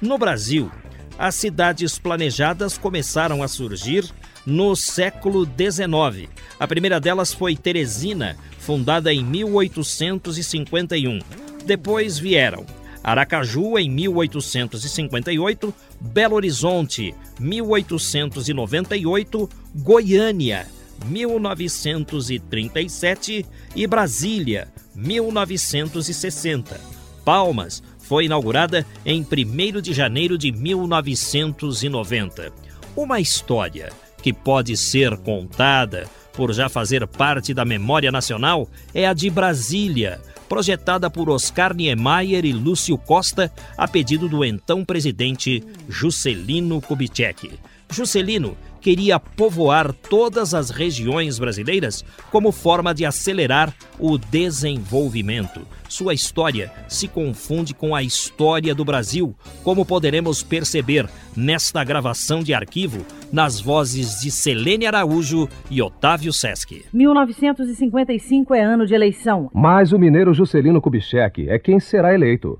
No Brasil, as cidades planejadas começaram a surgir no século XIX. A primeira delas foi Teresina, fundada em 1851. Depois vieram Aracaju em 1858, Belo Horizonte 1898, Goiânia 1937 e Brasília 1960. Palmas foi inaugurada em 1 de janeiro de 1990. Uma história que pode ser contada por já fazer parte da memória nacional é a de Brasília, projetada por Oscar Niemeyer e Lúcio Costa a pedido do então presidente Juscelino Kubitschek. Juscelino queria povoar todas as regiões brasileiras como forma de acelerar o desenvolvimento. Sua história se confunde com a história do Brasil, como poderemos perceber nesta gravação de arquivo nas vozes de Selene Araújo e Otávio Sesc. 1955 é ano de eleição. Mas o mineiro Juscelino Kubitschek é quem será eleito.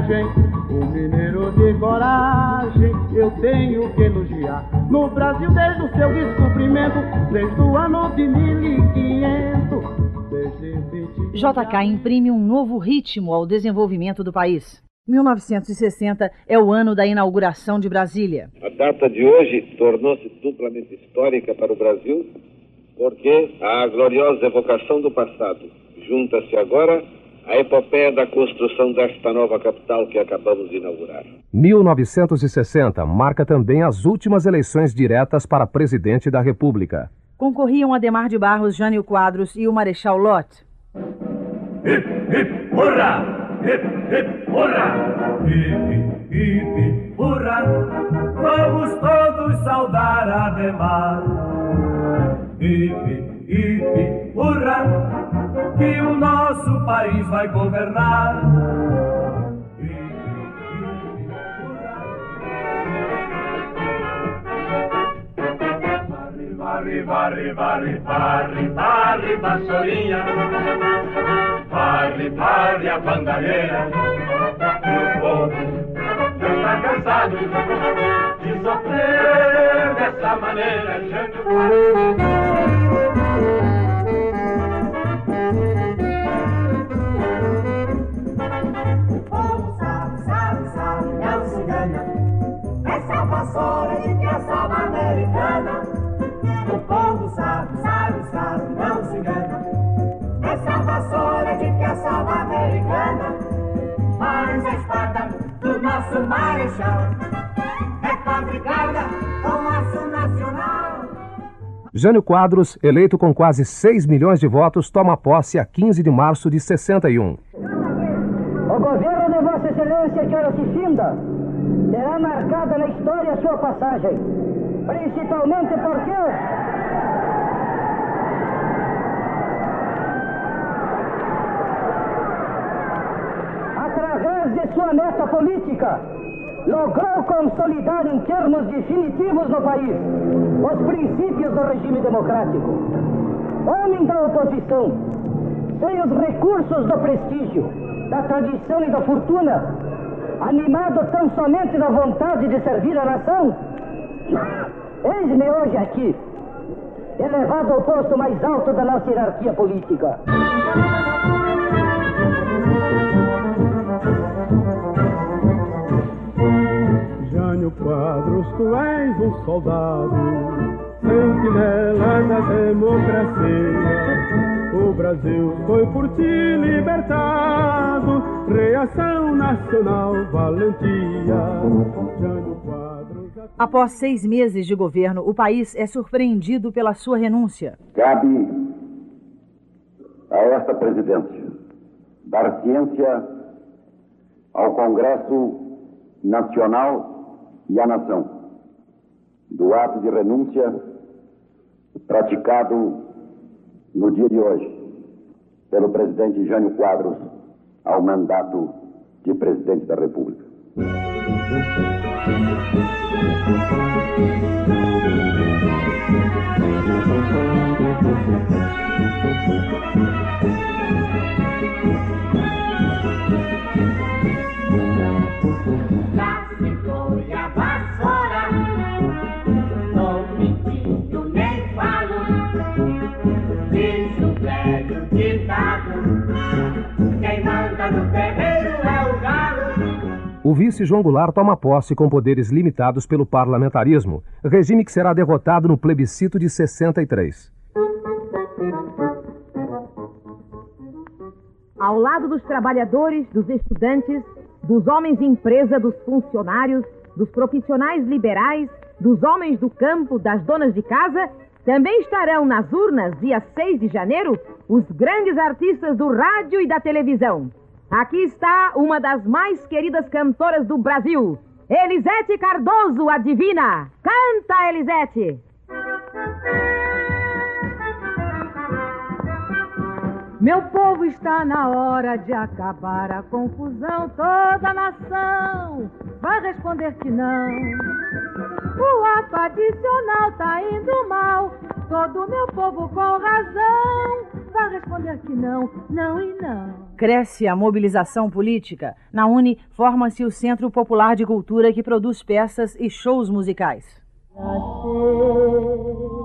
O mineiro de coragem eu tenho que elogiar. No Brasil, desde o seu descobrimento, desde o ano de 1500. JK imprime um novo ritmo ao desenvolvimento do país. 1960 é o ano da inauguração de Brasília. A data de hoje tornou-se duplamente histórica para o Brasil, porque a gloriosa evocação do passado junta-se agora a epopeia da construção desta nova capital que acabamos de inaugurar. 1960 marca também as últimas eleições diretas para presidente da República. Concorriam Ademar de Barros, Jânio Quadros e o Marechal Lott. Hip, hip, hurra! Hip, hip, hurra! Hip, hip, hip, hurra! Vamos todos saudar Ademar. Hip, hip, hurra! Que o nosso país vai governar. Varre, varre, varre, varre, varre, vassourinha. Varre, varre a bandalheira. O povo já está cansado de sofrer dessa maneira. Vassoura de piaçaba americana. O povo sabe, sabe, sabe, não se engana. Essa vassoura de piaçaba americana. Mas a espada do nosso marechal é fabricada com aço nacional. Jânio Quadros, eleito com quase 6 milhões de votos, toma posse a 15 de março de 61. O governo de Vossa Excelência que ora se finda terá marcada na história sua passagem. Principalmente porque. Através de sua meta política, logrou consolidar em termos definitivos no país os princípios do regime democrático. Homem da oposição, sem os recursos do prestígio, da tradição e da fortuna, animado tão somente da vontade de servir a nação? Eis-me hoje aqui, elevado ao posto mais alto da nossa hierarquia política. Jânio Quadros, tu és um soldado, sentinela da democracia. O Brasil foi por ti libertado, reação nacional, valentia. Quadros. Após seis meses de governo, o país é surpreendido pela sua renúncia. Cabe a esta presidência dar ciência ao Congresso Nacional e à nação do ato de renúncia praticado no dia de hoje pelo presidente Jânio Quadros ao mandato de presidente da República. Vice João Goulart toma posse com poderes limitados pelo parlamentarismo, regime que será derrotado no plebiscito de 63. Ao lado dos trabalhadores, dos estudantes, dos homens de empresa, dos funcionários, dos profissionais liberais, dos homens do campo, das donas de casa, também estarão nas urnas, dia 6 de janeiro, os grandes artistas do rádio e da televisão. Aqui está uma das mais queridas cantoras do Brasil, Elisete Cardoso, a divina. Canta, Elisete! Meu povo está na hora de acabar a confusão. Toda a nação vai responder que não. O ato adicional tá indo mal. Todo meu povo com razão vai responder que não, não e não. Cresce a mobilização política. Na Uni, forma-se o Centro Popular de Cultura que produz peças e shows musicais. Ai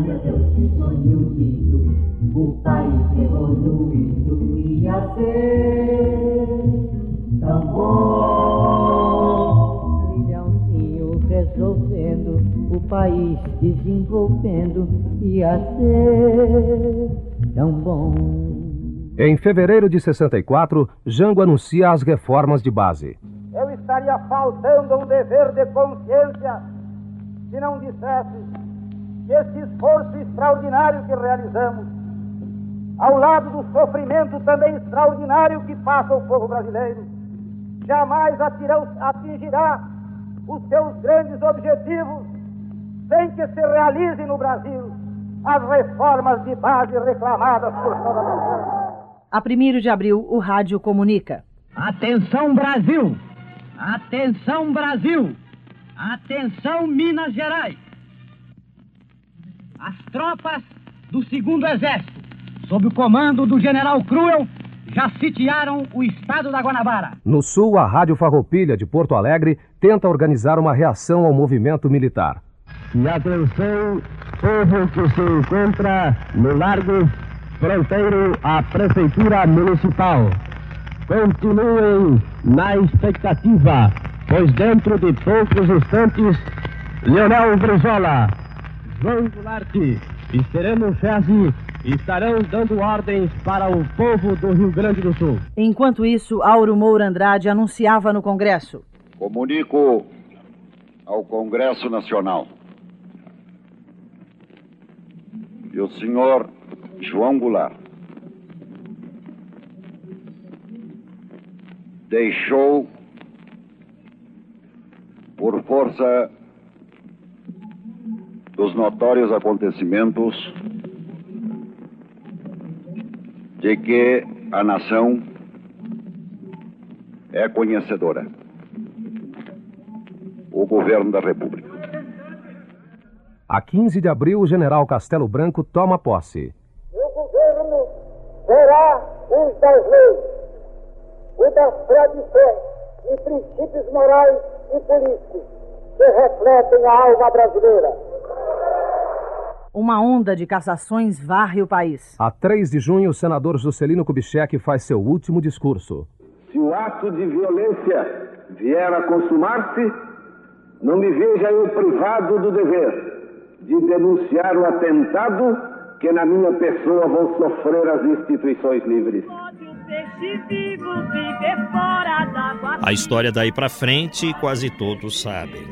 meu Deus, que sonho lindo, o país evoluindo ia ser tão bom. Brilhãozinho resolvendo, o país desenvolvendo, ia ser tão bom. Em fevereiro de 64, Jango anuncia as reformas de base. Eu estaria faltando um dever de consciência se não dissesse esse esforço extraordinário que realizamos, ao lado do sofrimento também extraordinário que passa o povo brasileiro, jamais atirão- atingirá os seus grandes objetivos sem que se realizem no Brasil as reformas de base reclamadas por toda a nação. A 1 de abril, o rádio comunica. Atenção Brasil! Atenção Brasil! Atenção Minas Gerais! As tropas do segundo exército, sob o comando do general Cruel, já sitiaram o estado da Guanabara. No sul, a Rádio Farroupilha de Porto Alegre tenta organizar uma reação ao movimento militar. E atenção, povo que se encontra no Largo Fronteiro à Prefeitura Municipal. Continuem na expectativa, pois dentro de poucos instantes, Leonel Brizola, João Goulart e Sereno Chese estarão dando ordens para o povo do Rio Grande do Sul. Enquanto isso, Auro Moura Andrade anunciava no Congresso. Comunico ao Congresso Nacional que o senhor João Goulart deixou, por força dos notórios acontecimentos, de que a nação é conhecedora. O governo da República. A 15 de abril, o general Castelo Branco toma posse. O governo será os das leis, o das tradições e princípios morais e políticos que refletem a alma brasileira. Uma onda de cassações varre o país. A 3 de junho, o senador Juscelino Kubitschek faz seu último discurso. Se o ato de violência vier a consumar-se, não me veja eu privado do dever de denunciar o atentado que na minha pessoa vão sofrer as instituições livres. A história daí para frente quase todos sabem.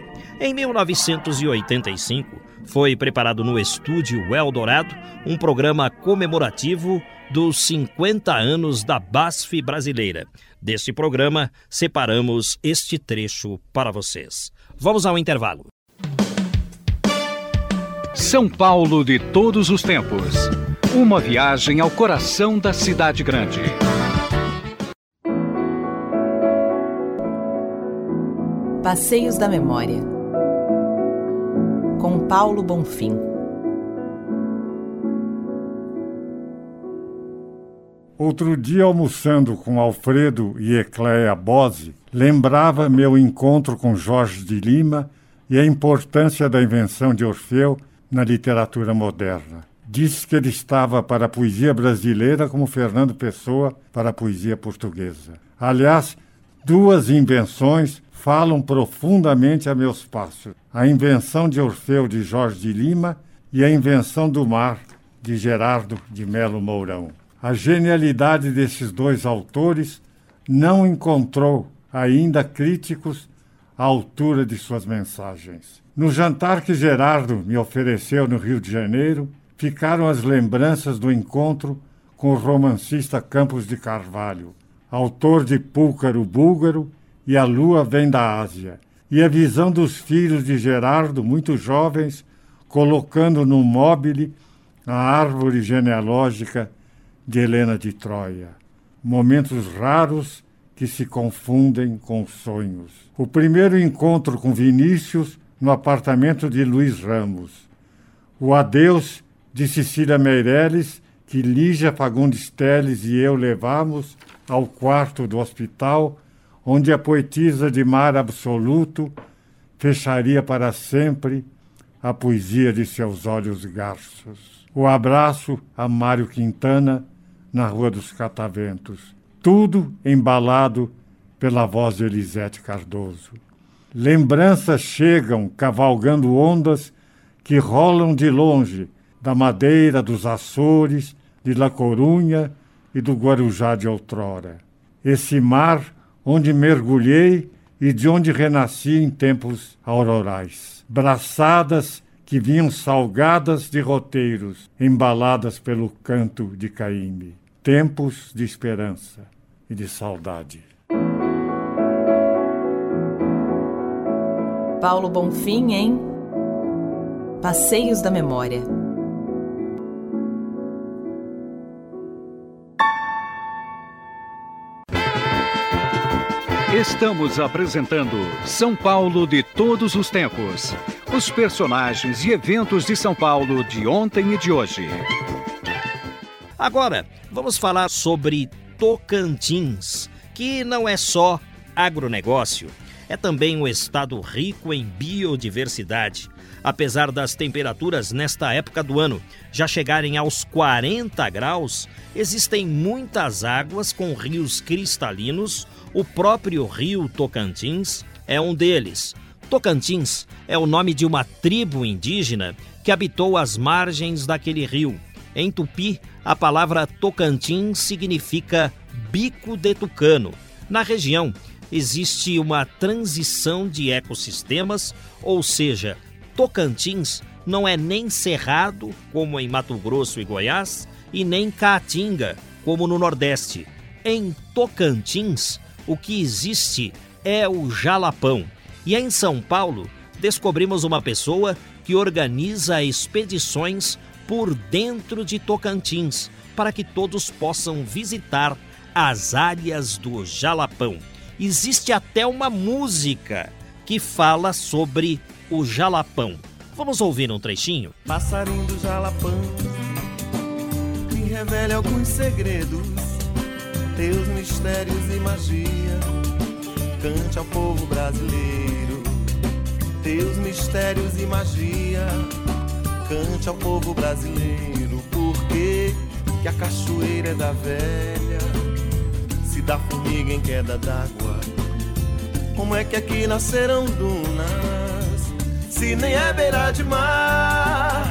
Em 1985, foi preparado no estúdio Eldorado um programa comemorativo dos 50 anos da BASF brasileira. Deste programa, separamos este trecho para vocês. Vamos ao intervalo. São Paulo de todos os tempos. Uma viagem ao coração da cidade grande. Passeios da Memória. Com Paulo Bonfim. Outro dia, almoçando com Alfredo e Ecléia Bose, lembrava meu encontro com Jorge de Lima e a importância da invenção de Orfeu na literatura moderna. Disse que ele estava para a poesia brasileira como Fernando Pessoa para a poesia portuguesa. Aliás, duas invenções falam profundamente a meus passos: a invenção de Orfeu de Jorge de Lima e a invenção do mar de Gerardo de Melo Mourão. A genialidade desses dois autores não encontrou ainda críticos à altura de suas mensagens. No jantar que Gerardo me ofereceu no Rio de Janeiro, ficaram as lembranças do encontro com o romancista Campos de Carvalho, autor de Púlcaro Búlgaro e A Lua Vem da Ásia, e a visão dos filhos de Gerardo, muito jovens, colocando no móvel a árvore genealógica de Helena de Troia. Momentos raros que se confundem com sonhos. O primeiro encontro com Vinícius no apartamento de Luiz Ramos. O adeus de Cecília Meirelles, que Lígia Fagundes Teles e eu levamos ao quarto do hospital, onde a poetisa de mar absoluto fecharia para sempre a poesia de seus olhos garços. O abraço a Mário Quintana, na Rua dos Cataventos. Tudo embalado pela voz de Elisete Cardoso. Lembranças chegam cavalgando ondas que rolam de longe, da Madeira, dos Açores, de La Corunha e do Guarujá de outrora. Esse mar onde mergulhei e de onde renasci em tempos aurorais. Braçadas que vinham salgadas de roteiros, embaladas pelo canto de Caíme. Tempos de esperança e de saudade. Paulo Bonfim em Passeios da Memória. Estamos apresentando São Paulo de todos os tempos. Os personagens e eventos de São Paulo de ontem e de hoje. Agora, vamos falar sobre Tocantins, que não é só agronegócio, é também um estado rico em biodiversidade. Apesar das temperaturas nesta época do ano já chegarem aos 40 graus, existem muitas águas com rios cristalinos o próprio rio Tocantins é um deles. Tocantins é o nome de uma tribo indígena que habitou as margens daquele rio. Em tupi, a palavra Tocantins significa bico de tucano. Na região, existe uma transição de ecossistemas, ou seja, Tocantins não é nem cerrado, como em Mato Grosso e Goiás, e nem caatinga, como no Nordeste. Em Tocantins, o que existe é o jalapão. E em São Paulo, descobrimos uma pessoa que organiza expedições por dentro de Tocantins, para que todos possam visitar as áreas do jalapão. Existe até uma música que fala sobre o jalapão. Vamos ouvir um trechinho? Passarinho do jalapão me revela alguns segredos teus mistérios e magia. Cante ao povo brasileiro, teus mistérios e magia. Cante ao povo brasileiro, porque que a cachoeira é da velha, se dá formiga em queda d'água. Como é que aqui nasceram dunas, se nem é beira de mar,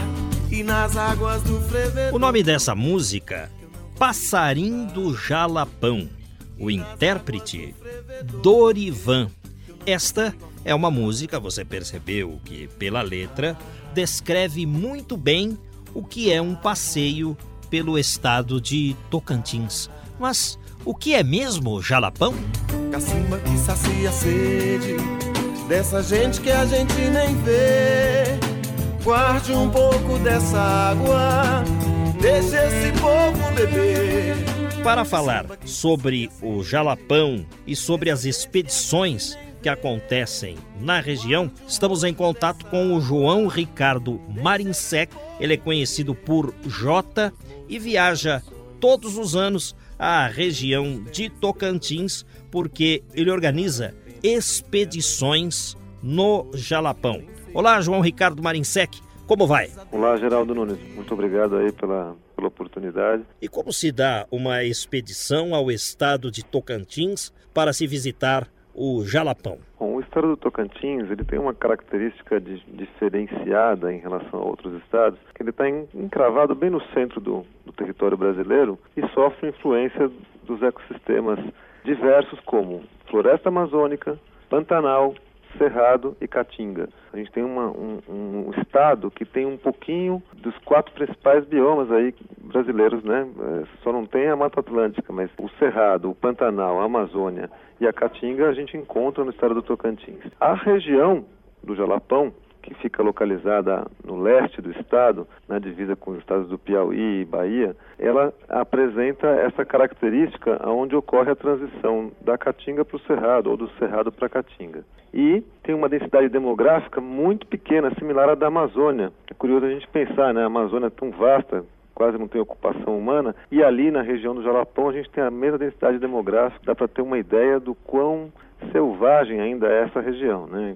e nas águas do frevedor... O nome dessa música, Passarim do Jalapão. O intérprete, Dorivan. Esta é uma música, você percebeu que pela letra, descreve muito bem o que é um passeio pelo estado de Tocantins. Mas o que é mesmo jalapão? Cacimba que sacia a sede dessa gente que a gente nem vê. Guarde um pouco dessa água, deixe esse povo beber. Para falar sobre o jalapão e sobre as expedições que acontecem na região, estamos em contato com o João Ricardo Marinsec. Ele é conhecido por Jota e viaja todos os anos à região de Tocantins porque ele organiza expedições no Jalapão. Olá, João Ricardo Marinsec, como vai? Olá, Geraldo Nunes. Muito obrigado aí pela, pela oportunidade. E como se dá uma expedição ao estado de Tocantins para se visitar o Jalapão? Bom, o estado do Tocantins ele tem uma característica de, diferenciada em relação a outros estados, que ele está encravado bem no centro do, do território brasileiro e sofre influência dos ecossistemas diversos como floresta amazônica, Pantanal, Cerrado e Caatinga. A gente tem uma, um, um, estado que tem um pouquinho dos quatro principais biomas aí brasileiros, né? É, só não tem a Mata Atlântica, mas o Cerrado, o Pantanal, a Amazônia e a Caatinga a gente encontra no estado do Tocantins. A região do Jalapão que fica localizada no leste do estado, na divisa com os estados do Piauí e Bahia, ela apresenta essa característica onde ocorre a transição da Caatinga para o Cerrado, ou do Cerrado para a Caatinga. E tem uma densidade demográfica muito pequena, similar à da Amazônia. É curioso a gente pensar, né? A Amazônia é tão vasta, quase não tem ocupação humana, e ali na região do Jalapão a gente tem a mesma densidade demográfica, dá para ter uma ideia do quão selvagem ainda é essa região, né?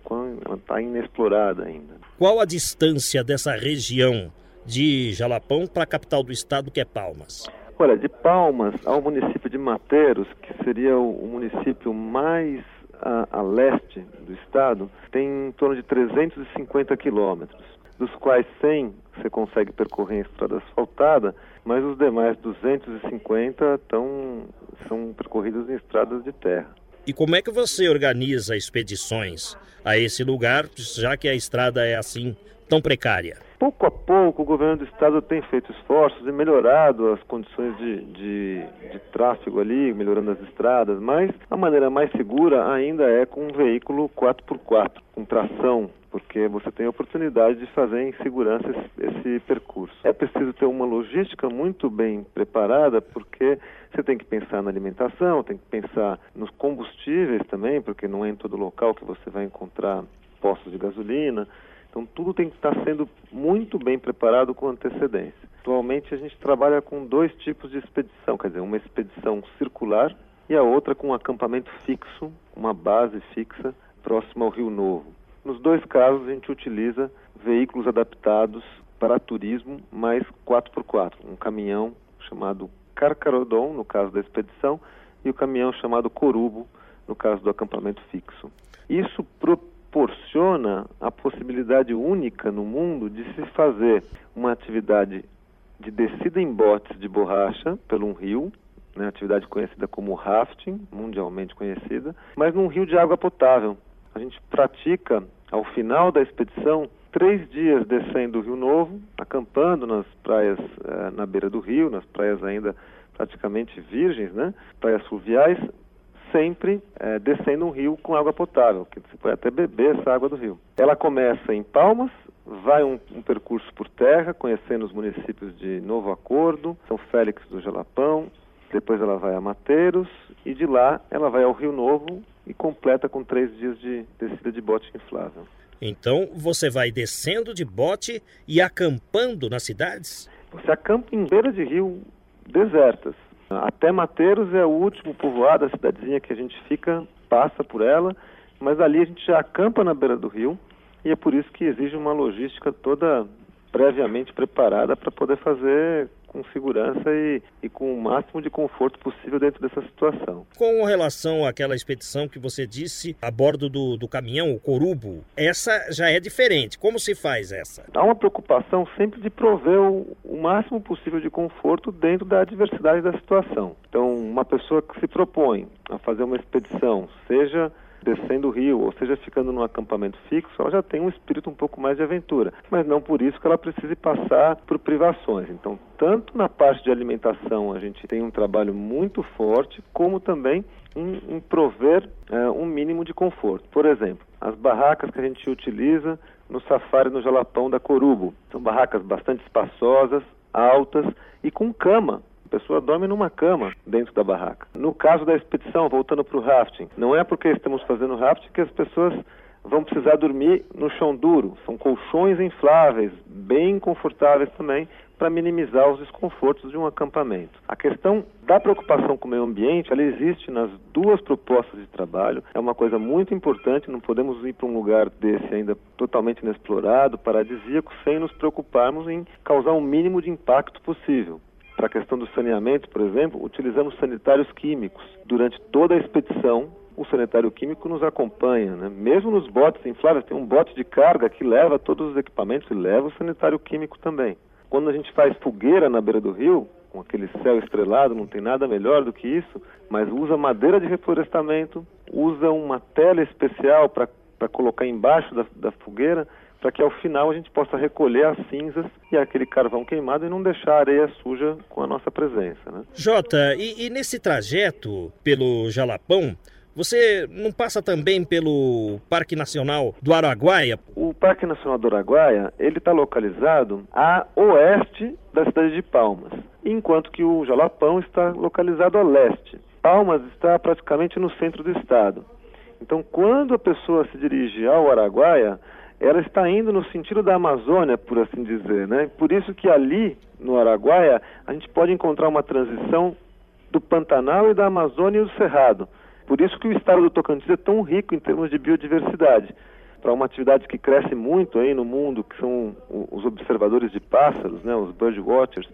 Está inexplorada ainda. Qual a distância dessa região de Jalapão para a capital do estado, que é Palmas? Olha, de Palmas ao município de Mateiros, que seria o, município mais a, a leste do estado, tem em torno de 350 quilômetros, dos quais 100 você consegue percorrer em estrada asfaltada, mas os demais 250 tão, são percorridos em estradas de terra. E como é que você organiza expedições a esse lugar, já que a estrada é assim tão precária? Pouco a pouco, o governo do estado tem feito esforços e melhorado as condições de, de, de tráfego ali, melhorando as estradas, mas a maneira mais segura ainda é com um veículo 4x4, com tração porque você tem a oportunidade de fazer em segurança esse, esse, percurso. É preciso ter uma logística muito bem preparada, porque você tem que pensar na alimentação, tem que pensar nos combustíveis também, porque não é em todo local que você vai encontrar postos de gasolina. Então, tudo tem que estar sendo muito bem preparado com antecedência. Atualmente, a gente trabalha com dois tipos de expedição, quer dizer, uma expedição circular e a outra com um acampamento fixo, uma base fixa próxima ao Rio Novo. Nos dois casos, a gente utiliza veículos adaptados para turismo mais 4x4, um caminhão chamado Carcarodon, no caso da expedição, e o caminhão chamado Corubo, no caso do acampamento fixo. Isso proporciona a possibilidade única no mundo de se fazer uma atividade de descida em botes de borracha pelo um rio, né, atividade conhecida como rafting, mundialmente conhecida, mas num rio de água potável, a gente pratica, ao final da expedição, três dias descendo o Rio Novo, acampando nas praias eh, na beira do rio, nas praias ainda praticamente virgens, né? Praias fluviais, sempre eh, descendo um rio com água potável, que você pode até beber essa água do rio. Ela começa em Palmas, vai um, um, percurso por terra, conhecendo os municípios de Novo Acordo, São Félix do Jalapão, depois ela vai a Mateiros e de lá ela vai ao Rio Novo e completa com três dias de descida de bote inflável. Então você vai descendo de bote e acampando nas cidades? Você acampa em beira de rio desertas. Até Mateiros é o último povoado, a cidadezinha que a gente fica, passa por ela, mas ali a gente já acampa na beira do rio e é por isso que exige uma logística toda previamente preparada para poder fazer com segurança e, e, com o máximo de conforto possível dentro dessa situação. Com relação àquela expedição que você disse a bordo do, do caminhão, o Corubo, essa já é diferente. Como se faz essa? Há uma preocupação sempre de prover o, o máximo possível de conforto dentro da adversidade da situação. Então, uma pessoa que se propõe a fazer uma expedição, seja descendo o rio, ou seja, ficando num acampamento fixo, ela já tem um espírito um pouco mais de aventura, mas não por isso que ela precise passar por privações. Então, tanto na parte de alimentação a gente tem um trabalho muito forte, como também em, em prover é, um mínimo de conforto. Por exemplo, as barracas que a gente utiliza no safari no Jalapão da Corubo. São barracas bastante espaçosas, altas e com cama pessoa dorme numa cama dentro da barraca. No caso da expedição, voltando para o rafting, não é porque estamos fazendo rafting que as pessoas vão precisar dormir no chão duro. São colchões infláveis, bem confortáveis também, para minimizar os desconfortos de um acampamento. A questão da preocupação com o meio ambiente, ela existe nas duas propostas de trabalho. É uma coisa muito importante, não podemos ir para um lugar desse ainda totalmente inexplorado, paradisíaco, sem nos preocuparmos em causar o mínimo de impacto possível. Para a questão do saneamento, por exemplo, utilizamos sanitários químicos. Durante toda a expedição, o sanitário químico nos acompanha, né? mesmo nos botes infláveis, tem um bote de carga que leva todos os equipamentos e leva o sanitário químico também. Quando a gente faz fogueira na beira do rio, com aquele céu estrelado, não tem nada melhor do que isso, mas usa madeira de reflorestamento, usa uma tela especial para colocar embaixo da, da fogueira, para que ao final a gente possa recolher as cinzas e aquele carvão queimado e não deixar a areia suja com a nossa presença. Né? Jota, e, e nesse trajeto pelo Jalapão, você não passa também pelo Parque Nacional do Araguaia? O Parque Nacional do Araguaia ele está localizado a oeste da cidade de Palmas, enquanto que o Jalapão está localizado a leste. Palmas está praticamente no centro do estado. Então, quando a pessoa se dirige ao Araguaia, ela está indo no sentido da Amazônia, por assim dizer, né? Por isso que ali, no Araguaia, a gente pode encontrar uma transição do Pantanal e da Amazônia e do Cerrado. Por isso que o estado do Tocantins é tão rico em termos de biodiversidade. Para uma atividade que cresce muito aí no mundo, que são os observadores de pássaros, né, os birdwatchers,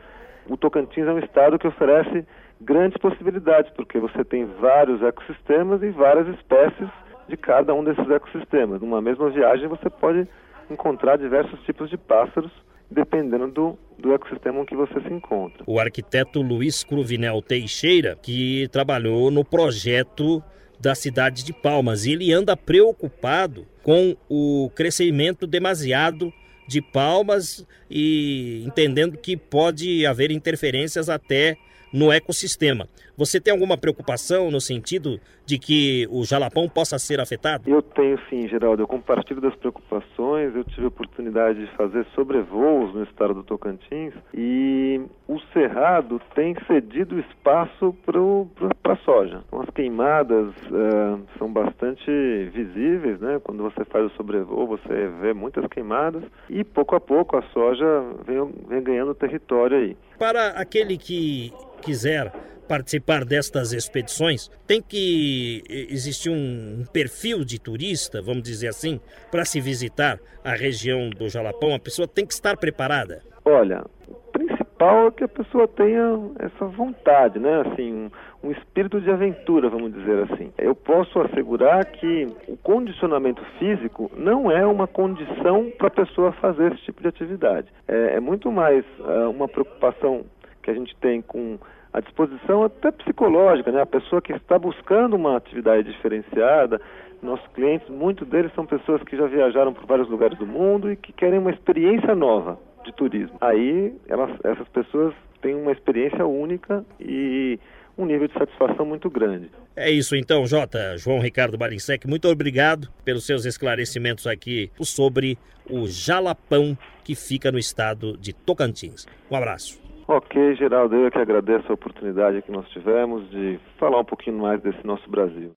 o Tocantins é um estado que oferece grandes possibilidades, porque você tem vários ecossistemas e várias espécies de cada um desses ecossistemas. Numa mesma viagem você pode encontrar diversos tipos de pássaros dependendo do, do ecossistema em que você se encontra. O arquiteto Luiz Cruvinel Teixeira, que trabalhou no projeto da cidade de Palmas, e ele anda preocupado com o crescimento demasiado de Palmas e entendendo que pode haver interferências até no ecossistema. Você tem alguma preocupação no sentido de que o jalapão possa ser afetado? Eu tenho sim, Geraldo. Eu compartilho das preocupações. Eu tive a oportunidade de fazer sobrevoos no estado do Tocantins e o cerrado tem cedido espaço para a soja. Então, as queimadas uh, são bastante visíveis, né? Quando você faz o sobrevoo, você vê muitas queimadas e pouco a pouco a soja vem, vem ganhando território aí. Para aquele que quiser participar destas expedições, tem que existir um perfil de turista, vamos dizer assim, para se visitar a região do Jalapão. A pessoa tem que estar preparada. Olha, o principal é que a pessoa tenha essa vontade, né? Assim, um, espírito de aventura, vamos dizer assim. Eu posso assegurar que o condicionamento físico não é uma condição para a pessoa fazer esse tipo de atividade. É, é muito mais uh, uma preocupação que a gente tem com a disposição até psicológica, né? A pessoa que está buscando uma atividade diferenciada, nossos clientes, muitos deles são pessoas que já viajaram por vários lugares do mundo e que querem uma experiência nova de turismo. Aí elas, essas pessoas têm uma experiência única e um nível de satisfação muito grande. É isso então, Jota. João Ricardo Barinsec, muito obrigado pelos seus esclarecimentos aqui sobre o Jalapão que fica no estado de Tocantins. Um abraço. Ok, Geraldo, eu que agradeço a oportunidade que nós tivemos de falar um pouquinho mais desse nosso Brasil.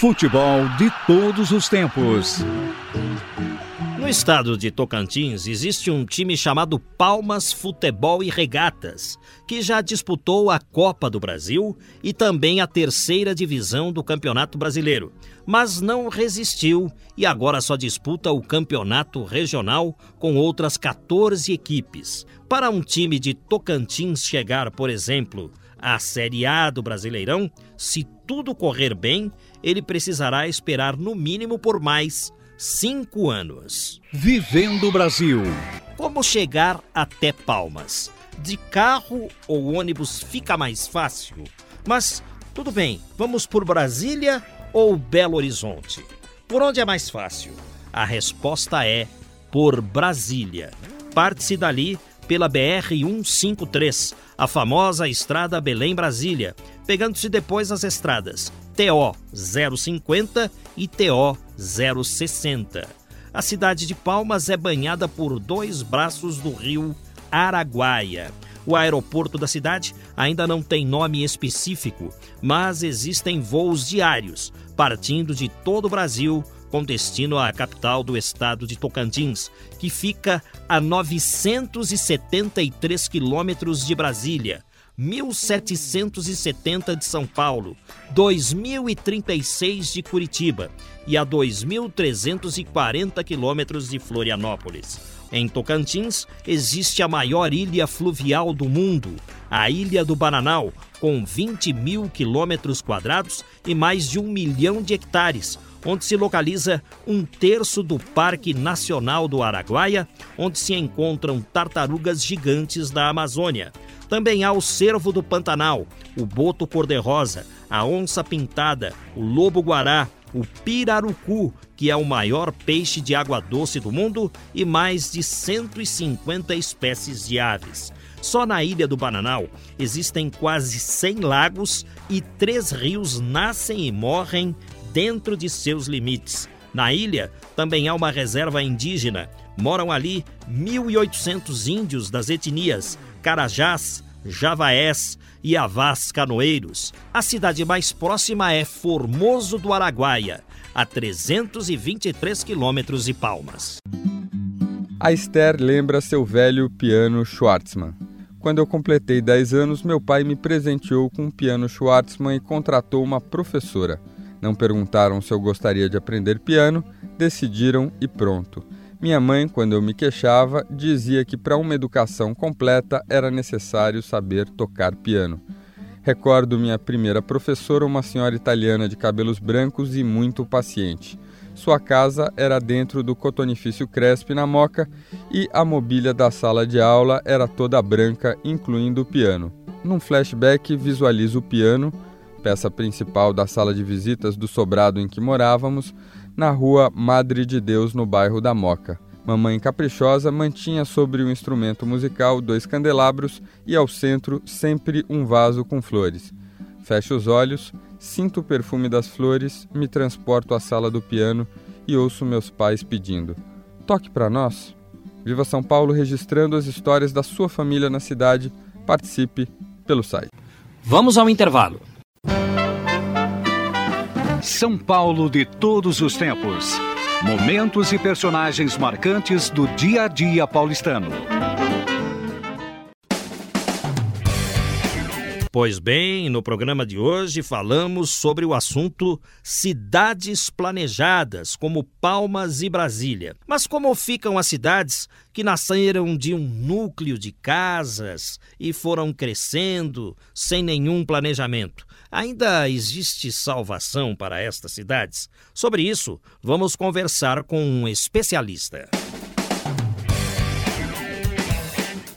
Futebol de todos os tempos. No estado de Tocantins existe um time chamado Palmas Futebol e Regatas, que já disputou a Copa do Brasil e também a terceira divisão do Campeonato Brasileiro, mas não resistiu e agora só disputa o Campeonato Regional com outras 14 equipes. Para um time de Tocantins chegar, por exemplo, à Série A do Brasileirão, se tudo correr bem, ele precisará esperar no mínimo por mais cinco anos. Vivendo o Brasil. Como chegar até Palmas? De carro ou ônibus fica mais fácil? Mas tudo bem, vamos por Brasília ou Belo Horizonte? Por onde é mais fácil? A resposta é por Brasília. Parte-se dali pela BR 153, a famosa estrada Belém-Brasília, pegando-se depois as estradas TO 050 e TO 060. A cidade de Palmas é banhada por dois braços do rio Araguaia. O aeroporto da cidade ainda não tem nome específico, mas existem voos diários partindo de todo o Brasil com destino à capital do estado de Tocantins, que fica a 973 quilômetros de Brasília, 1.770 de São Paulo, 2.036 de Curitiba e a 2.340 quilômetros de Florianópolis. Em Tocantins existe a maior ilha fluvial do mundo, a Ilha do Bananal, com 20 mil quilômetros quadrados e mais de um milhão de hectares, onde se localiza um terço do Parque Nacional do Araguaia, onde se encontram tartarugas gigantes da Amazônia. Também há o cervo do Pantanal, o boto cor-de-rosa, a onça pintada, o lobo-guará, o pirarucu, que é o maior peixe de água doce do mundo, e mais de 150 espécies de aves. Só na ilha do Bananal existem quase 100 lagos e três rios nascem e morrem dentro de seus limites. Na ilha também há uma reserva indígena. Moram ali 1.800 índios das etnias Carajás, Javaés e Avás Canoeiros. A cidade mais próxima é Formoso do Araguaia, a 323 quilômetros de Palmas. A Esther lembra seu velho piano Schwartzmann. Quando eu completei 10 anos, meu pai me presenteou com um piano Schwartzmann e contratou uma professora. Não perguntaram se eu gostaria de aprender piano, decidiram e pronto. Minha mãe, quando eu me queixava, dizia que para uma educação completa era necessário saber tocar piano. Recordo minha primeira professora, uma senhora italiana de cabelos brancos e muito paciente. Sua casa era dentro do cotonifício Crespi na Moca e a mobília da sala de aula era toda branca, incluindo o piano. Num flashback, visualizo o piano, peça principal da sala de visitas do sobrado em que morávamos, na rua Madre de Deus, no bairro da Moca. Mamãe caprichosa mantinha sobre o instrumento musical dois candelabros e ao centro sempre um vaso com flores. Fecho os olhos, sinto o perfume das flores, me transporto à sala do piano e ouço meus pais pedindo: Toque para nós. Viva São Paulo registrando as histórias da sua família na cidade. Participe pelo site. Vamos ao intervalo. São Paulo de todos os tempos. Momentos e personagens marcantes do dia a dia paulistano. Pois bem, no programa de hoje falamos sobre o assunto cidades planejadas, como Palmas e Brasília. Mas como ficam as cidades que nasceram de um núcleo de casas e foram crescendo sem nenhum planejamento? Ainda existe salvação para estas cidades? Sobre isso, vamos conversar com um especialista.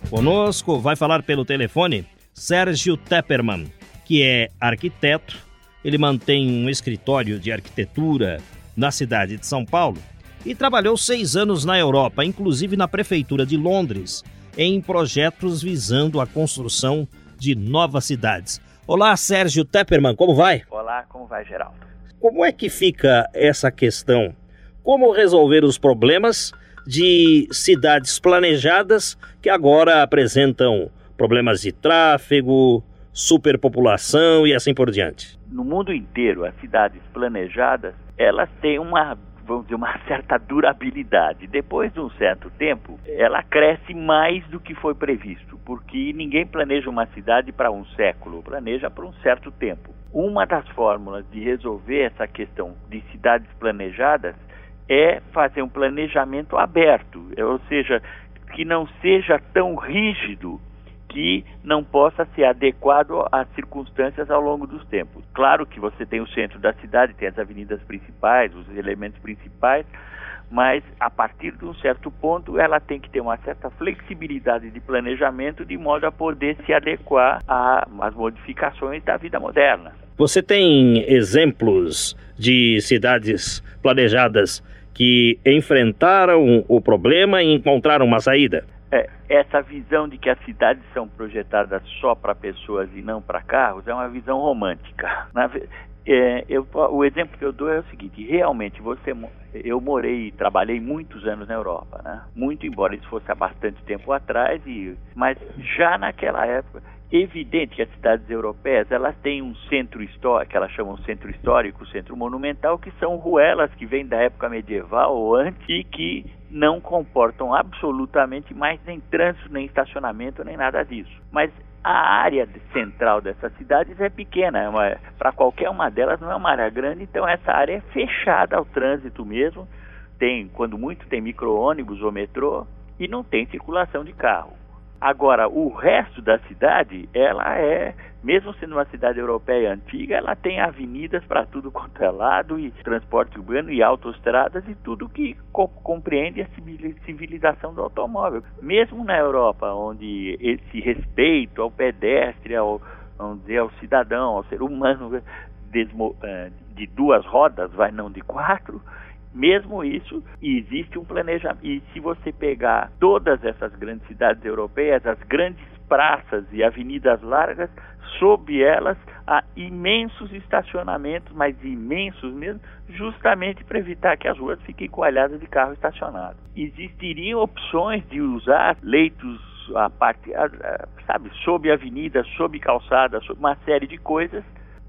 Conosco vai falar pelo telefone Sérgio Tepperman, que é arquiteto. Ele mantém um escritório de arquitetura na cidade de São Paulo e trabalhou seis anos na Europa, inclusive na prefeitura de Londres, em projetos visando a construção de novas cidades. Olá, Sérgio Tepperman, como vai? Olá, como vai, Geraldo? Como é que fica essa questão? Como resolver os problemas de cidades planejadas que agora apresentam problemas de tráfego, superpopulação e assim por diante? No mundo inteiro, as cidades planejadas, elas têm uma vamos dizer, uma certa durabilidade. Depois de um certo tempo, ela cresce mais do que foi previsto, porque ninguém planeja uma cidade para um século, planeja para um certo tempo. Uma das fórmulas de resolver essa questão de cidades planejadas é fazer um planejamento aberto, ou seja, que não seja tão rígido que não possa ser adequado às circunstâncias ao longo dos tempos. Claro que você tem o centro da cidade, tem as avenidas principais, os elementos principais, mas a partir de um certo ponto ela tem que ter uma certa flexibilidade de planejamento de modo a poder se adequar às modificações da vida moderna. Você tem exemplos de cidades planejadas que enfrentaram o problema e encontraram uma saída? Essa visão de que as cidades são projetadas só para pessoas e não para carros é uma visão romântica. Na, é, eu, o exemplo que eu dou é o seguinte: realmente você, eu morei e trabalhei muitos anos na Europa, né? Muito embora isso fosse há bastante tempo atrás, e, mas já naquela época evidente que as cidades europeias elas têm um centro histórico, que elas chamam centro histórico, centro monumental, que são ruelas que vêm da época medieval ou antes e que não comportam absolutamente mais nem trânsito, nem estacionamento, nem nada disso. Mas a área central dessas cidades é pequena, é para qualquer uma delas não é uma área grande, então essa área é fechada ao trânsito mesmo. Tem, quando muito, tem micro-ônibus ou metrô e não tem circulação de carro. Agora, o resto da cidade, ela é, mesmo sendo uma cidade europeia antiga, ela tem avenidas para tudo quanto é lado, e transporte urbano, e autoestradas, e tudo que co compreende a civilização do automóvel. Mesmo na Europa, onde esse respeito ao pedestre, ao, vamos dizer, ao cidadão, ao ser humano eh, de duas rodas, vai não de quatro, mesmo isso, existe um planejamento. E se você pegar todas essas grandes cidades europeias, as grandes praças e avenidas largas, sob elas há imensos estacionamentos, mas imensos mesmo, justamente para evitar que as ruas fiquem coalhadas de carro estacionado. Existiriam opções de usar leitos a parte, a, a, sabe, sob avenida, sob calçada, sob uma série de coisas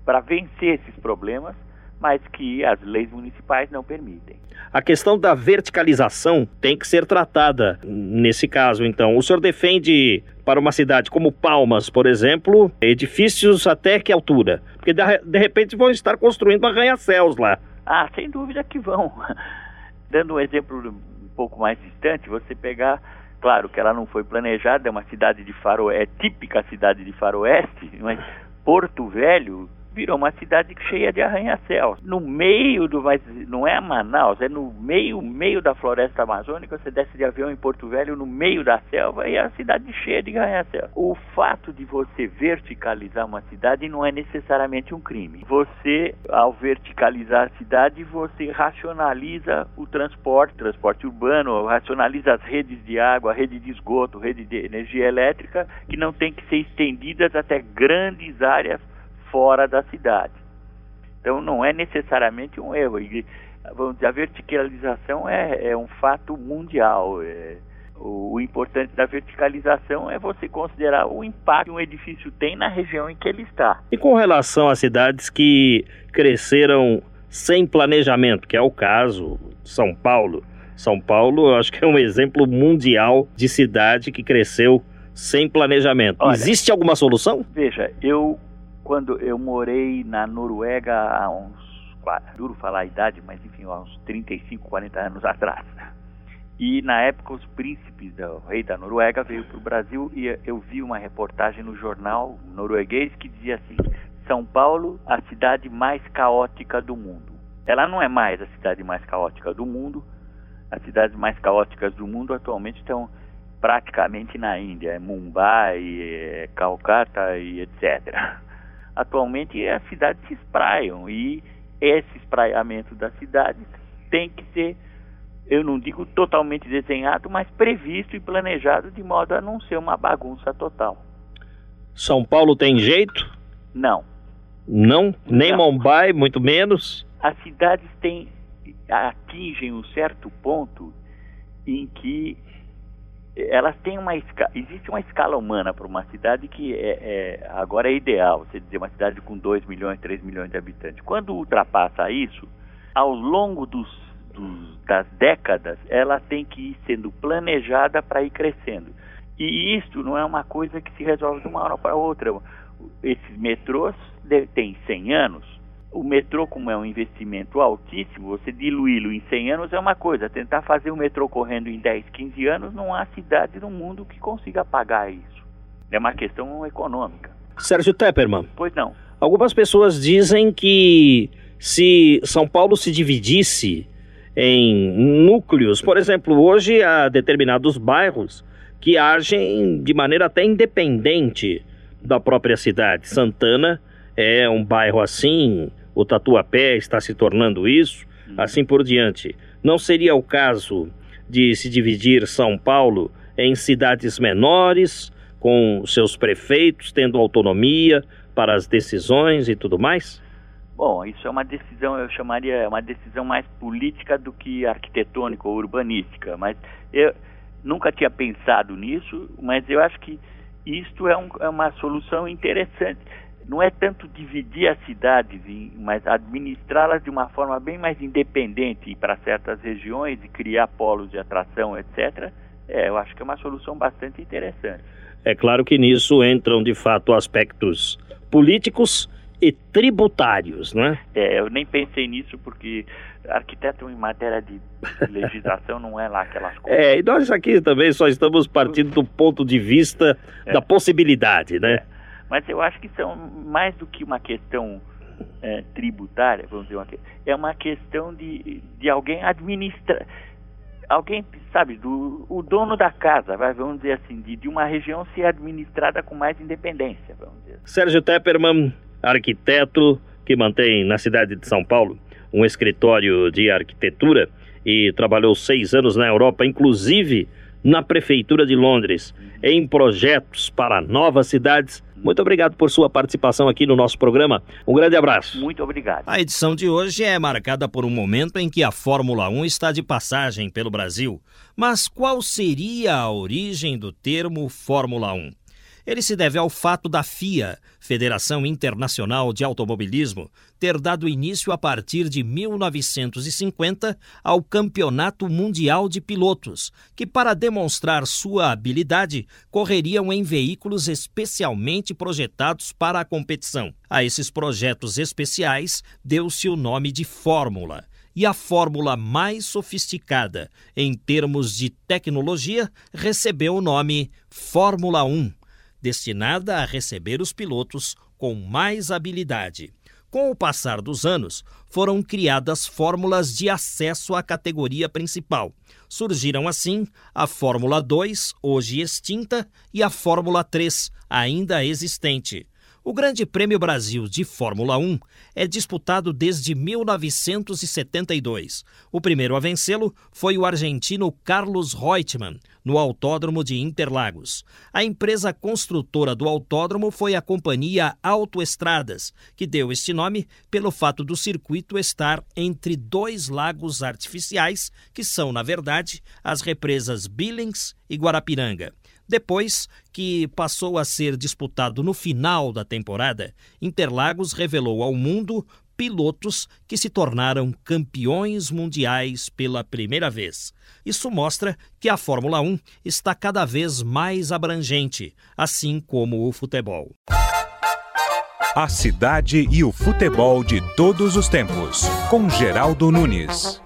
para vencer esses problemas mas que as leis municipais não permitem. A questão da verticalização tem que ser tratada nesse caso, então. O senhor defende para uma cidade como Palmas, por exemplo, edifícios até que altura? Porque de repente vão estar construindo arranha-céus lá. Ah, sem dúvida que vão. Dando um exemplo um pouco mais distante, você pegar claro que ela não foi planejada, é uma cidade de faroeste, é típica cidade de faroeste, mas Porto Velho virou uma cidade cheia de arranha-céus. No meio do, mas não é Manaus, é no meio, meio da floresta amazônica, você desce de avião em Porto Velho, no meio da selva, e é a cidade cheia de arranha-céus. O fato de você verticalizar uma cidade não é necessariamente um crime. Você, ao verticalizar a cidade, você racionaliza o transporte, transporte urbano, racionaliza as redes de água, rede de esgoto, rede de energia elétrica, que não tem que ser estendidas até grandes áreas fora da cidade. Então não é necessariamente um erro. E, vamos dizer, a verticalização é, é um fato mundial. É, o, o, importante da verticalização é você considerar o impacto que um edifício tem na região em que ele está. E com relação às cidades que cresceram sem planejamento, que é o caso de São Paulo. São Paulo, eu acho que é um exemplo mundial de cidade que cresceu sem planejamento. Olha, Existe alguma solução? Veja, eu quando eu morei na Noruega há uns, duro falar a idade, mas enfim, há uns 35, 40 anos atrás. E na época os príncipes, o rei da Noruega veio para o Brasil e eu vi uma reportagem no jornal norueguês que dizia assim: São Paulo, a cidade mais caótica do mundo. Ela não é mais a cidade mais caótica do mundo. As cidades mais caóticas do mundo atualmente estão praticamente na Índia, é Mumbai, é Calcata e etc atualmente as cidades se espraiam e esse espraiamento das cidades tem que ser, eu não digo totalmente desenhado, mas previsto e planejado de modo a não ser uma bagunça total. São Paulo tem jeito? Não. Não? Nem não. Mumbai, muito menos? As cidades têm, atingem um certo ponto em que elas têm uma escala, existe uma escala humana para uma cidade que é, é, agora é ideal, você dizer uma cidade com 2 milhões, 3 milhões de habitantes. Quando ultrapassa isso, ao longo dos dos, das décadas, ela tem que ir sendo planejada para ir crescendo. E isto não é uma coisa que se resolve de uma hora para outra. Esses metrôs têm 100 anos. O metrô, como é um investimento altíssimo, você diluí-lo em 100 anos é uma coisa. Tentar fazer o metrô correndo em 10, 15 anos, não há cidade no mundo que consiga pagar isso. É uma questão econômica. Sérgio Tepperman. Pois não. Algumas pessoas dizem que se São Paulo se dividisse em núcleos, por exemplo, hoje há determinados bairros que agem de maneira até independente da própria cidade. Santana é um bairro assim, o Tatuapé está se tornando isso, uhum. assim por diante. Não seria o caso de se dividir São Paulo em cidades menores, com seus prefeitos tendo autonomia para as decisões e tudo mais? Bom, isso é uma decisão, eu chamaria é uma decisão mais política do que arquitetônica ou urbanística, mas eu nunca tinha pensado nisso, mas eu acho que isto é, um, é uma solução interessante. Não é tanto dividir as cidades, mas administrá-las de uma forma bem mais independente para certas regiões e criar polos de atração, etc. É, eu acho que é uma solução bastante interessante. É claro que nisso entram de fato aspectos políticos e tributários, não é? É, eu nem pensei nisso porque arquiteto em matéria de legislação não é lá aquelas coisas. É, e nós aqui também só estamos partindo do ponto de vista é. da possibilidade, né? É. Mas eu acho que são mais do que uma questão é, tributária, vamos dizer, uma, é uma questão de, de alguém administrar alguém, sabe, do, o dono da casa, vamos dizer assim, de, de uma região ser administrada com mais independência, vamos dizer. Sérgio Tepperman, arquiteto que mantém na cidade de São Paulo um escritório de arquitetura e trabalhou seis anos na Europa, inclusive na Prefeitura de Londres, em projetos para novas cidades muito obrigado por sua participação aqui no nosso programa. Um grande abraço. Muito obrigado. A edição de hoje é marcada por um momento em que a Fórmula 1 está de passagem pelo Brasil. Mas qual seria a origem do termo Fórmula 1? Ele se deve ao fato da FIA, Federação Internacional de Automobilismo, ter dado início a partir de 1950 ao Campeonato Mundial de Pilotos, que, para demonstrar sua habilidade, correriam em veículos especialmente projetados para a competição. A esses projetos especiais deu-se o nome de Fórmula e a fórmula mais sofisticada em termos de tecnologia recebeu o nome Fórmula 1 destinada a receber os pilotos com mais habilidade. Com o passar dos anos, foram criadas fórmulas de acesso à categoria principal. Surgiram assim a Fórmula 2, hoje extinta, e a Fórmula 3, ainda existente. O Grande Prêmio Brasil de Fórmula 1 é disputado desde 1972. O primeiro a vencê-lo foi o argentino Carlos Reutemann, no Autódromo de Interlagos. A empresa construtora do autódromo foi a companhia Autoestradas, que deu este nome pelo fato do circuito estar entre dois lagos artificiais, que são, na verdade, as represas Billings e Guarapiranga. Depois que passou a ser disputado no final da temporada, Interlagos revelou ao mundo pilotos que se tornaram campeões mundiais pela primeira vez. Isso mostra que a Fórmula 1 está cada vez mais abrangente, assim como o futebol. A cidade e o futebol de todos os tempos, com Geraldo Nunes.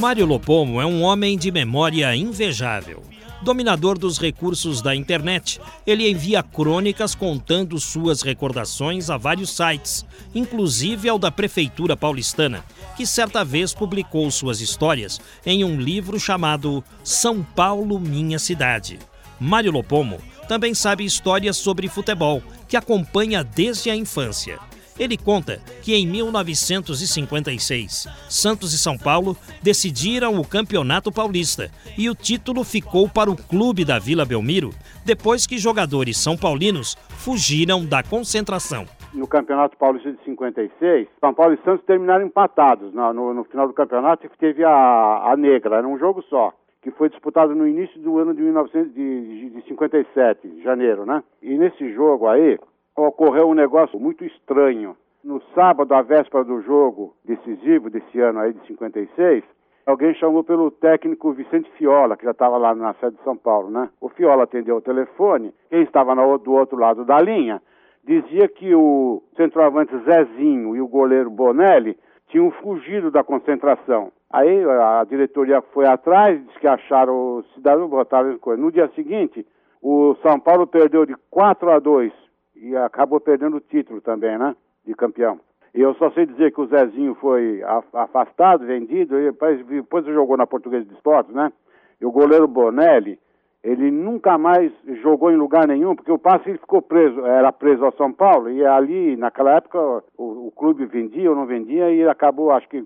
Mário Lopomo é um homem de memória invejável. Dominador dos recursos da internet, ele envia crônicas contando suas recordações a vários sites, inclusive ao da Prefeitura Paulistana, que certa vez publicou suas histórias em um livro chamado São Paulo Minha Cidade. Mário Lopomo também sabe histórias sobre futebol, que acompanha desde a infância. Ele conta que em 1956, Santos e São Paulo decidiram o Campeonato Paulista e o título ficou para o clube da Vila Belmiro, depois que jogadores são paulinos fugiram da concentração. No Campeonato Paulista de 56, São Paulo e Santos terminaram empatados. No, no, no final do campeonato teve a, a negra, era um jogo só que foi disputado no início do ano de, 1900, de, de 57, janeiro, né? E nesse jogo aí, ocorreu um negócio muito estranho. No sábado, à véspera do jogo decisivo desse ano aí de 56, alguém chamou pelo técnico Vicente Fiola, que já estava lá na sede de São Paulo, né? O Fiola atendeu o telefone, quem estava do outro lado da linha dizia que o centroavante Zezinho e o goleiro Bonelli tinham fugido da concentração. Aí a diretoria foi atrás, disse que acharam o cidadão, botaram coisa. No dia seguinte, o São Paulo perdeu de 4 a 2 e acabou perdendo o título também, né? De campeão. E eu só sei dizer que o Zezinho foi afastado, vendido, e depois, jogou na Portuguesa de Esportes, né? E o goleiro Bonelli, ele nunca mais jogou em lugar nenhum, porque o passe ele ficou preso, era preso ao São Paulo, e ali, naquela época, o, o clube vendia ou não vendia, e acabou, acho que,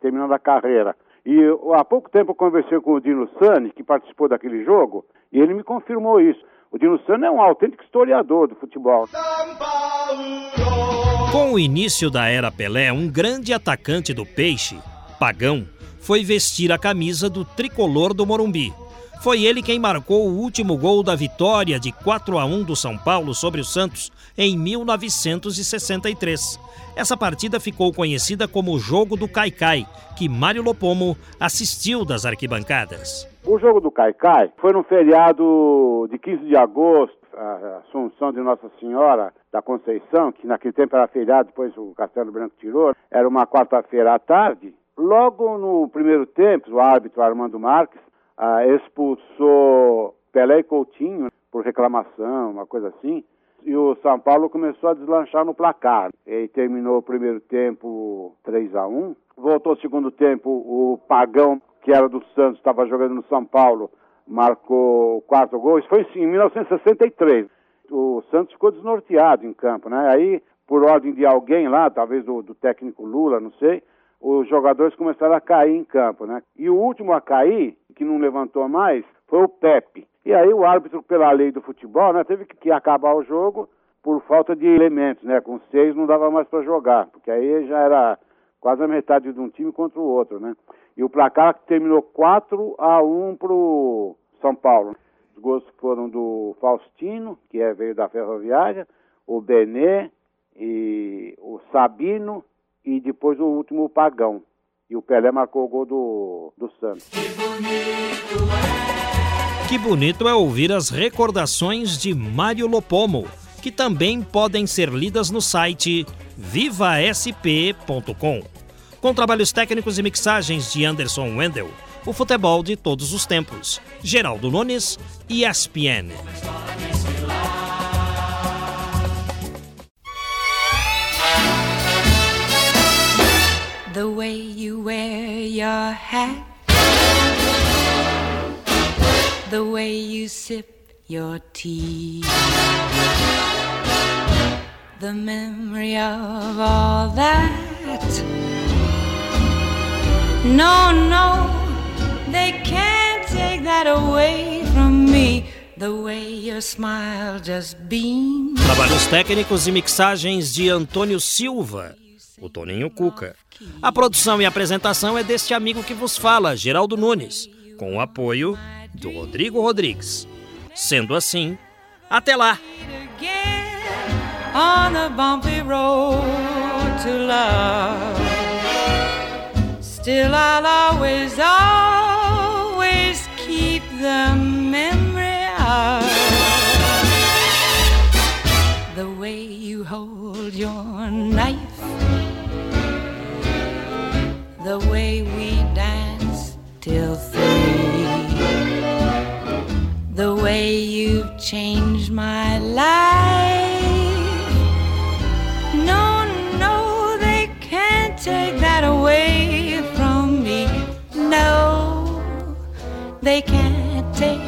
terminando a carreira. E há pouco tempo eu conversei com o Dino Sani, que participou daquele jogo, e ele me confirmou isso. O Dino Sani é um autêntico historiador do futebol. Com o início da era Pelé, um grande atacante do Peixe, Pagão, foi vestir a camisa do tricolor do Morumbi. Foi ele quem marcou o último gol da vitória de 4 a 1 do São Paulo sobre o Santos em 1963. Essa partida ficou conhecida como o Jogo do Caicai, que Mário Lopomo assistiu das arquibancadas. O Jogo do Caicai foi no feriado de 15 de agosto, a Assunção de Nossa Senhora da Conceição, que naquele tempo era feriado, depois o Castelo Branco tirou, era uma quarta-feira à tarde. Logo no primeiro tempo, o árbitro Armando Marques ah, expulsou Pelé e Coutinho por reclamação, uma coisa assim. E o São Paulo começou a deslanchar no placar. E terminou o primeiro tempo 3 a 1 Voltou o segundo tempo, o Pagão, que era do Santos, estava jogando no São Paulo, marcou o quarto gol. Isso foi em 1963. O Santos ficou desnorteado em campo, né? Aí, por ordem de alguém lá, talvez do, do técnico Lula, não sei, os jogadores começaram a cair em campo, né? E o último a cair, que não levantou mais, foi o Pepe. E aí o árbitro, pela lei do futebol, né, teve que acabar o jogo por falta de elementos, né? Com seis não dava mais para jogar, porque aí já era quase a metade de um time contra o outro, né? E o placar terminou 4 a 1 pro São Paulo. Os gols foram do Faustino, que é, veio da Ferroviária, o Benê e o Sabino e depois o último o Pagão. E o Pelé marcou o gol do, do Santos. Que bonito é. Que bonito é ouvir as recordações de Mário Lopomo, que também podem ser lidas no site vivasp.com. Com trabalhos técnicos e mixagens de Anderson Wendel, o futebol de todos os tempos. Geraldo Nunes, ESPN. the way you wear your hat, the way you sip your tea, the memory of all that. No, no, they can't take that away from me. The way your smile just beams. Trabalhos técnicos e mixagens de Antônio Silva o Toninho Cuca. A produção e apresentação é deste amigo que vos fala, Geraldo Nunes, com o apoio do Rodrigo Rodrigues. Sendo assim, até lá! On bumpy road to love. Still, I'll always, always keep the memory of the way you hold your knife the way we dance till three. The way you've changed my life. They can't take